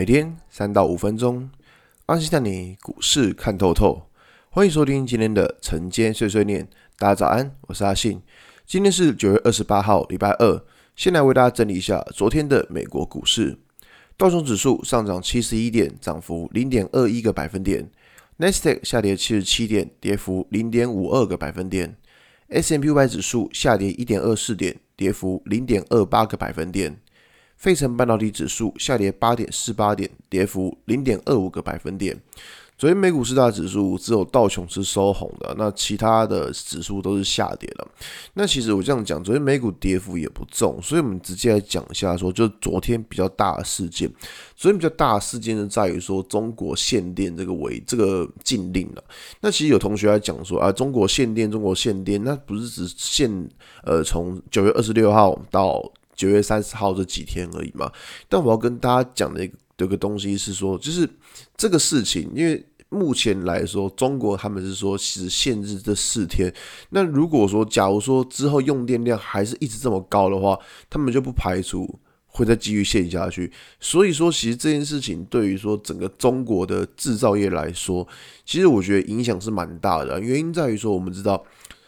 每天三到五分钟，安心带你股市看透透。欢迎收听今天的晨间碎碎念。大家早安，我是阿信。今天是九月二十八号，礼拜二。先来为大家整理一下昨天的美国股市。道琼指数上涨七十一点，涨幅零点二一个百分点。纳斯达克下跌七十七点，跌幅零点五二个百分点。S&P 五百指数下跌一点二四点，跌幅零点二八个百分点。费城半导体指数下跌八点四八点，跌幅零点二五个百分点。昨天美股四大指数只有道琼是收红的，那其他的指数都是下跌的。那其实我这样讲，昨天美股跌幅也不重，所以我们直接来讲一下说，说就昨天比较大的事件。昨天比较大的事件呢，在于说中国限电这个违这个禁令了。那其实有同学来讲说啊，中国限电，中国限电，那不是只限呃从九月二十六号到九月三十号这几天而已嘛？但我要跟大家讲的一个东西是说，就是这个事情，因为。目前来说，中国他们是说只限制这四天。那如果说，假如说之后用电量还是一直这么高的话，他们就不排除会再继续限下去。所以说，其实这件事情对于说整个中国的制造业来说，其实我觉得影响是蛮大的。原因在于说，我们知道，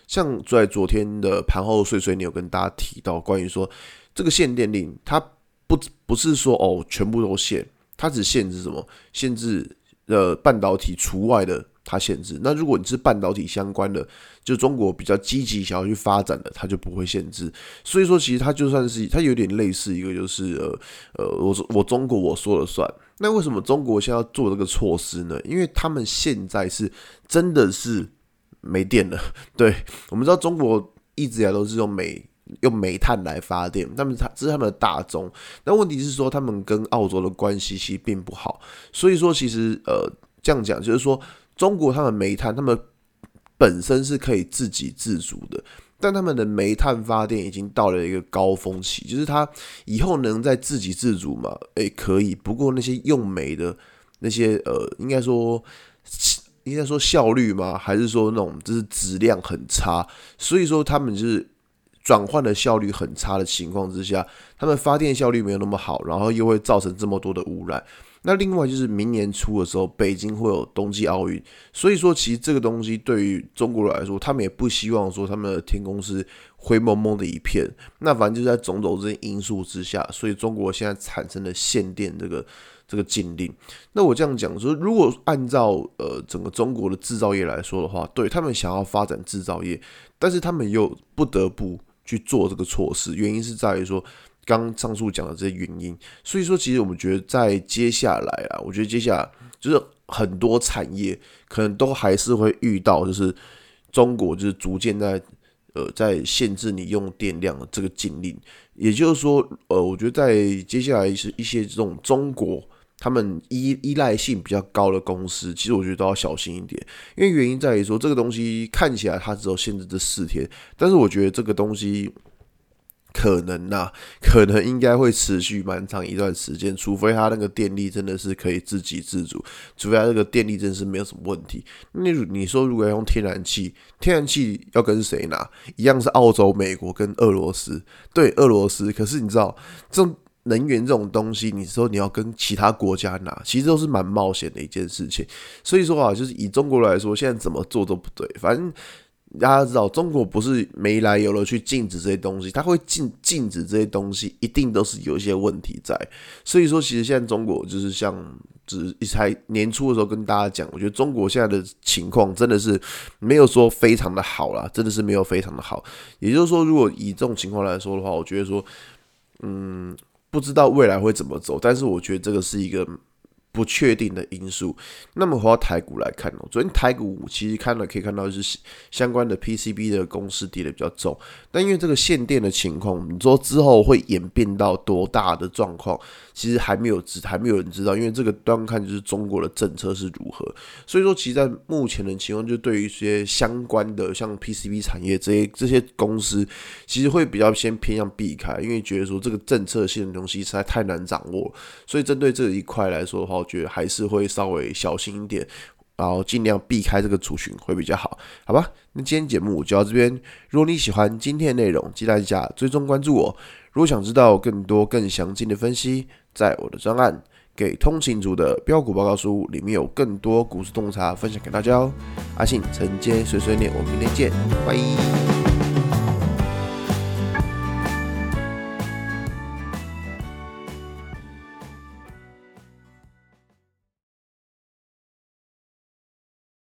像在昨天的盘后碎碎念有跟大家提到关于说这个限电令，它不不是说哦全部都限，它只限制什么？限制。呃，半导体除外的，它限制。那如果你是半导体相关的，就中国比较积极想要去发展的，它就不会限制。所以说，其实它就算是它有点类似一个，就是呃呃，我我中国我说了算。那为什么中国现在要做这个措施呢？因为他们现在是真的是没电了。对，我们知道中国一直以来都是用煤。用煤炭来发电，他们他这是他们的大宗。那问题是说，他们跟澳洲的关系其实并不好。所以说，其实呃，这样讲就是说，中国他们煤炭，他们本身是可以自给自足的，但他们的煤炭发电已经到了一个高峰期，就是他以后能在自给自足嘛？诶、可以。不过那些用煤的那些呃，应该说应该说效率吗？还是说那种就是质量很差？所以说他们就是。转换的效率很差的情况之下，他们发电效率没有那么好，然后又会造成这么多的污染。那另外就是明年初的时候，北京会有冬季奥运，所以说其实这个东西对于中国来说，他们也不希望说他们的天空是灰蒙蒙的一片。那反正就在种种这些因素之下，所以中国现在产生了限电这个这个禁令。那我这样讲说，如果按照呃整个中国的制造业来说的话，对他们想要发展制造业，但是他们又不得不。去做这个措施，原因是在于说，刚上述讲的这些原因。所以说，其实我们觉得在接下来啊，我觉得接下来就是很多产业可能都还是会遇到，就是中国就是逐渐在呃在限制你用电量的这个禁令。也就是说，呃，我觉得在接下来是一些这种中国。他们依依赖性比较高的公司，其实我觉得都要小心一点，因为原因在于说，这个东西看起来它只有限制这四天，但是我觉得这个东西可能呐、可能应该会持续蛮长一段时间，除非它那个电力真的是可以自给自足，除非它这个电力真是没有什么问题。那你说如果要用天然气，天然气要跟谁拿？一样是澳洲、美国跟俄罗斯，对，俄罗斯。可是你知道这。能源这种东西，你说你要跟其他国家拿，其实都是蛮冒险的一件事情。所以说啊，就是以中国来说，现在怎么做都不对。反正大家知道，中国不是没来由的去禁止这些东西，它会禁禁止这些东西，一定都是有一些问题在。所以说，其实现在中国就是像，只一才年初的时候跟大家讲，我觉得中国现在的情况真的是没有说非常的好啦，真的是没有非常的好。也就是说，如果以这种情况来说的话，我觉得说，嗯。不知道未来会怎么走，但是我觉得这个是一个。不确定的因素。那么回到台股来看哦，昨天台股其实看了可以看到就是相关的 PCB 的公司跌得比较重，但因为这个限电的情况，你说之后会演变到多大的状况，其实还没有知，还没有人知道，因为这个端看就是中国的政策是如何。所以说，其实在目前的情况，就对于一些相关的像 PCB 产业这些这些公司，其实会比较先偏向避开，因为觉得说这个政策性的东西实在太难掌握，所以针对这一块来说的话。我觉得还是会稍微小心一点，然后尽量避开这个族群会比较好，好吧？那今天节目就到这边。如果你喜欢今天的内容，记得下追踪关注我。如果想知道更多更详尽的分析，在我的专案《给通勤族的标股报告书，里面有更多股市洞察分享给大家哦。阿信晨间碎碎念，我们明天见，拜。